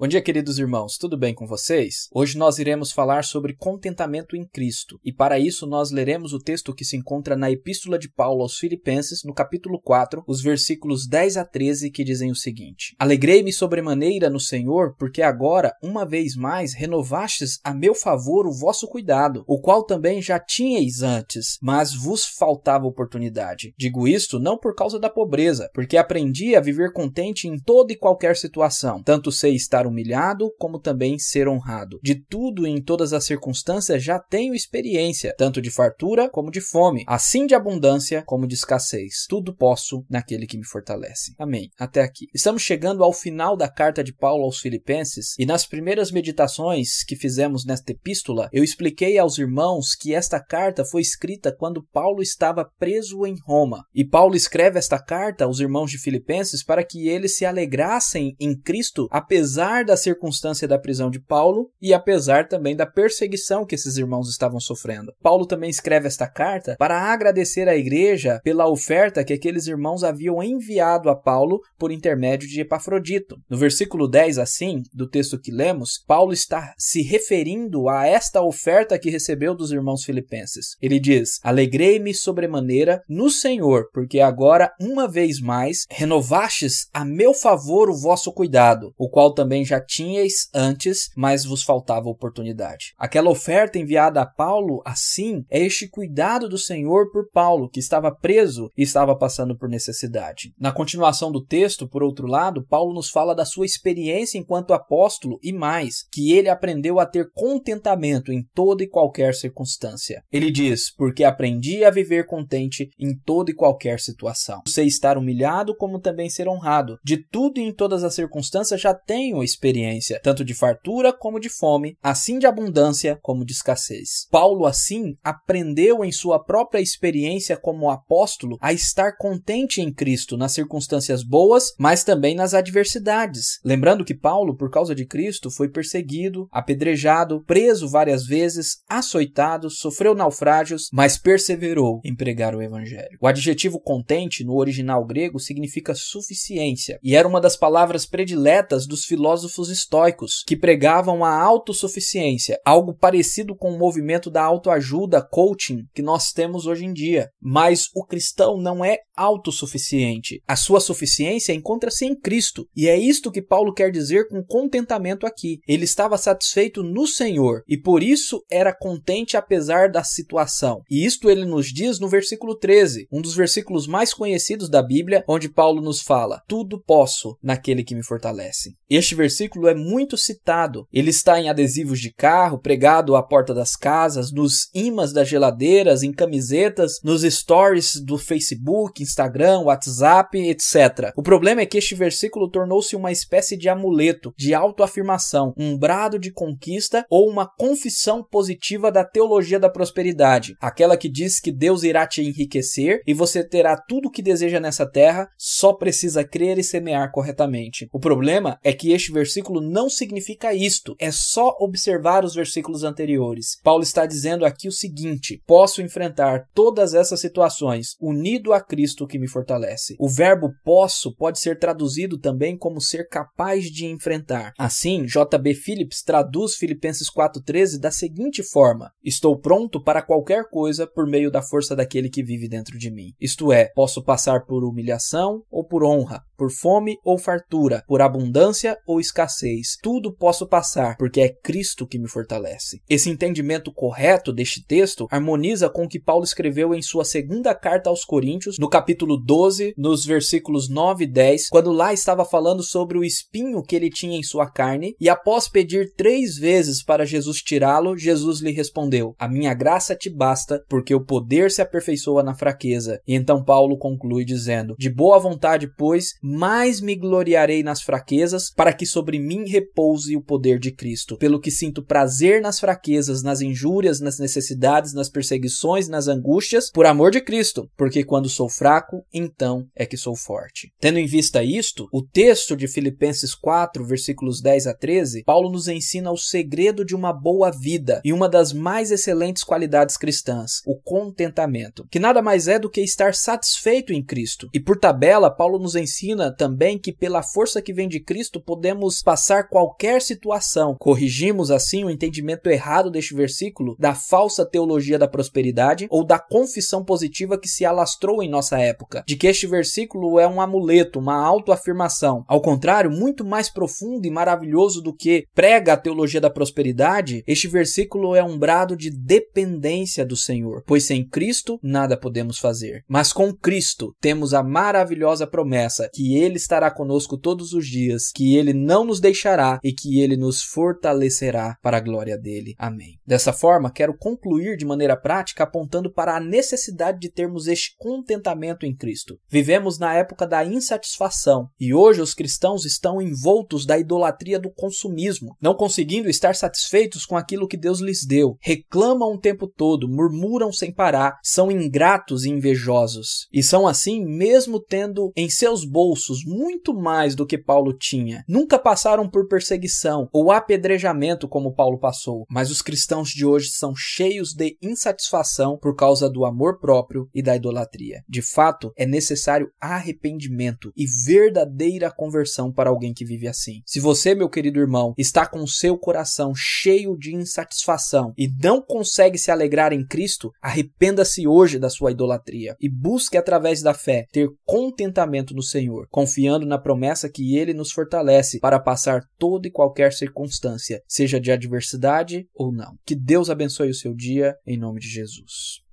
Bom dia, queridos irmãos, tudo bem com vocês? Hoje nós iremos falar sobre contentamento em Cristo, e para isso nós leremos o texto que se encontra na Epístola de Paulo aos Filipenses, no capítulo 4, os versículos 10 a 13, que dizem o seguinte: Alegrei-me sobremaneira no Senhor, porque agora, uma vez mais, renovastes a meu favor o vosso cuidado, o qual também já tinhais antes, mas vos faltava oportunidade. Digo isto não por causa da pobreza, porque aprendi a viver contente em toda e qualquer situação, tanto sei estar humilhado, como também ser honrado. De tudo e em todas as circunstâncias já tenho experiência, tanto de fartura como de fome, assim de abundância como de escassez. Tudo posso naquele que me fortalece. Amém. Até aqui. Estamos chegando ao final da carta de Paulo aos Filipenses e nas primeiras meditações que fizemos nesta epístola, eu expliquei aos irmãos que esta carta foi escrita quando Paulo estava preso em Roma. E Paulo escreve esta carta aos irmãos de Filipenses para que eles se alegrassem em Cristo apesar apesar da circunstância da prisão de Paulo e apesar também da perseguição que esses irmãos estavam sofrendo. Paulo também escreve esta carta para agradecer à igreja pela oferta que aqueles irmãos haviam enviado a Paulo por intermédio de Epafrodito. No versículo 10, assim, do texto que lemos, Paulo está se referindo a esta oferta que recebeu dos irmãos filipenses. Ele diz: Alegrei-me sobremaneira no Senhor, porque agora, uma vez mais, renovastes a meu favor o vosso cuidado, o qual também já tinhais antes, mas vos faltava oportunidade. Aquela oferta enviada a Paulo, assim, é este cuidado do Senhor por Paulo, que estava preso e estava passando por necessidade. Na continuação do texto, por outro lado, Paulo nos fala da sua experiência enquanto apóstolo e mais, que ele aprendeu a ter contentamento em toda e qualquer circunstância. Ele diz: Porque aprendi a viver contente em toda e qualquer situação. Sei estar humilhado, como também ser honrado. De tudo e em todas as circunstâncias já tenho experiência, tanto de fartura como de fome, assim de abundância como de escassez. Paulo, assim, aprendeu em sua própria experiência como apóstolo a estar contente em Cristo nas circunstâncias boas, mas também nas adversidades. Lembrando que Paulo, por causa de Cristo, foi perseguido, apedrejado, preso várias vezes, açoitado, sofreu naufrágios, mas perseverou em pregar o evangelho. O adjetivo contente no original grego significa suficiência e era uma das palavras prediletas dos filósofos filósofos estoicos, que pregavam a autossuficiência, algo parecido com o movimento da autoajuda, coaching, que nós temos hoje em dia. Mas o cristão não é autossuficiente. A sua suficiência encontra-se em Cristo. E é isto que Paulo quer dizer com contentamento aqui. Ele estava satisfeito no Senhor e por isso era contente apesar da situação. E isto ele nos diz no versículo 13, um dos versículos mais conhecidos da Bíblia, onde Paulo nos fala: Tudo posso naquele que me fortalece. Este versículo versículo é muito citado. Ele está em adesivos de carro, pregado à porta das casas, nos imãs das geladeiras, em camisetas, nos stories do Facebook, Instagram, WhatsApp, etc. O problema é que este versículo tornou-se uma espécie de amuleto, de autoafirmação, um brado de conquista ou uma confissão positiva da teologia da prosperidade, aquela que diz que Deus irá te enriquecer e você terá tudo o que deseja nessa terra, só precisa crer e semear corretamente. O problema é que este versículo não significa isto. É só observar os versículos anteriores. Paulo está dizendo aqui o seguinte: posso enfrentar todas essas situações unido a Cristo que me fortalece. O verbo posso pode ser traduzido também como ser capaz de enfrentar. Assim, J.B. Phillips traduz Filipenses 4:13 da seguinte forma: Estou pronto para qualquer coisa por meio da força daquele que vive dentro de mim. Isto é, posso passar por humilhação ou por honra, por fome ou fartura, por abundância ou escassez. Tudo posso passar, porque é Cristo que me fortalece. Esse entendimento correto deste texto harmoniza com o que Paulo escreveu em sua segunda carta aos Coríntios, no capítulo 12, nos versículos 9 e 10, quando lá estava falando sobre o espinho que ele tinha em sua carne, e após pedir três vezes para Jesus tirá-lo, Jesus lhe respondeu: A minha graça te basta, porque o poder se aperfeiçoa na fraqueza. E então Paulo conclui dizendo: De boa vontade, pois, mais me gloriarei nas fraquezas, para que sobre mim repouse o poder de Cristo. Pelo que sinto prazer nas fraquezas, nas injúrias, nas necessidades, nas perseguições, nas angústias, por amor de Cristo, porque quando sou fraco, então é que sou forte. Tendo em vista isto, o texto de Filipenses 4, versículos 10 a 13, Paulo nos ensina o segredo de uma boa vida e uma das mais excelentes qualidades cristãs, o contentamento, que nada mais é do que estar satisfeito em Cristo. E por tabela, Paulo nos ensina também que pela força que vem de Cristo podemos podemos passar qualquer situação. Corrigimos assim o entendimento errado deste versículo da falsa teologia da prosperidade ou da confissão positiva que se alastrou em nossa época, de que este versículo é um amuleto, uma autoafirmação. Ao contrário, muito mais profundo e maravilhoso do que prega a teologia da prosperidade, este versículo é um brado de dependência do Senhor, pois sem Cristo nada podemos fazer. Mas com Cristo temos a maravilhosa promessa que Ele estará conosco todos os dias, que Ele não nos deixará e que Ele nos fortalecerá para a glória dele. Amém. Dessa forma, quero concluir de maneira prática apontando para a necessidade de termos este contentamento em Cristo. Vivemos na época da insatisfação e hoje os cristãos estão envoltos da idolatria do consumismo, não conseguindo estar satisfeitos com aquilo que Deus lhes deu. Reclamam o tempo todo, murmuram sem parar, são ingratos e invejosos. E são assim mesmo tendo em seus bolsos muito mais do que Paulo tinha. Nunca passaram por perseguição ou apedrejamento como Paulo passou, mas os cristãos de hoje são cheios de insatisfação por causa do amor próprio e da idolatria. De fato, é necessário arrependimento e verdadeira conversão para alguém que vive assim. Se você, meu querido irmão, está com seu coração cheio de insatisfação e não consegue se alegrar em Cristo, arrependa-se hoje da sua idolatria e busque através da fé ter contentamento no Senhor, confiando na promessa que ele nos fortalece para passar toda e qualquer circunstância, seja de adversidade ou não. Que Deus abençoe o seu dia em nome de Jesus.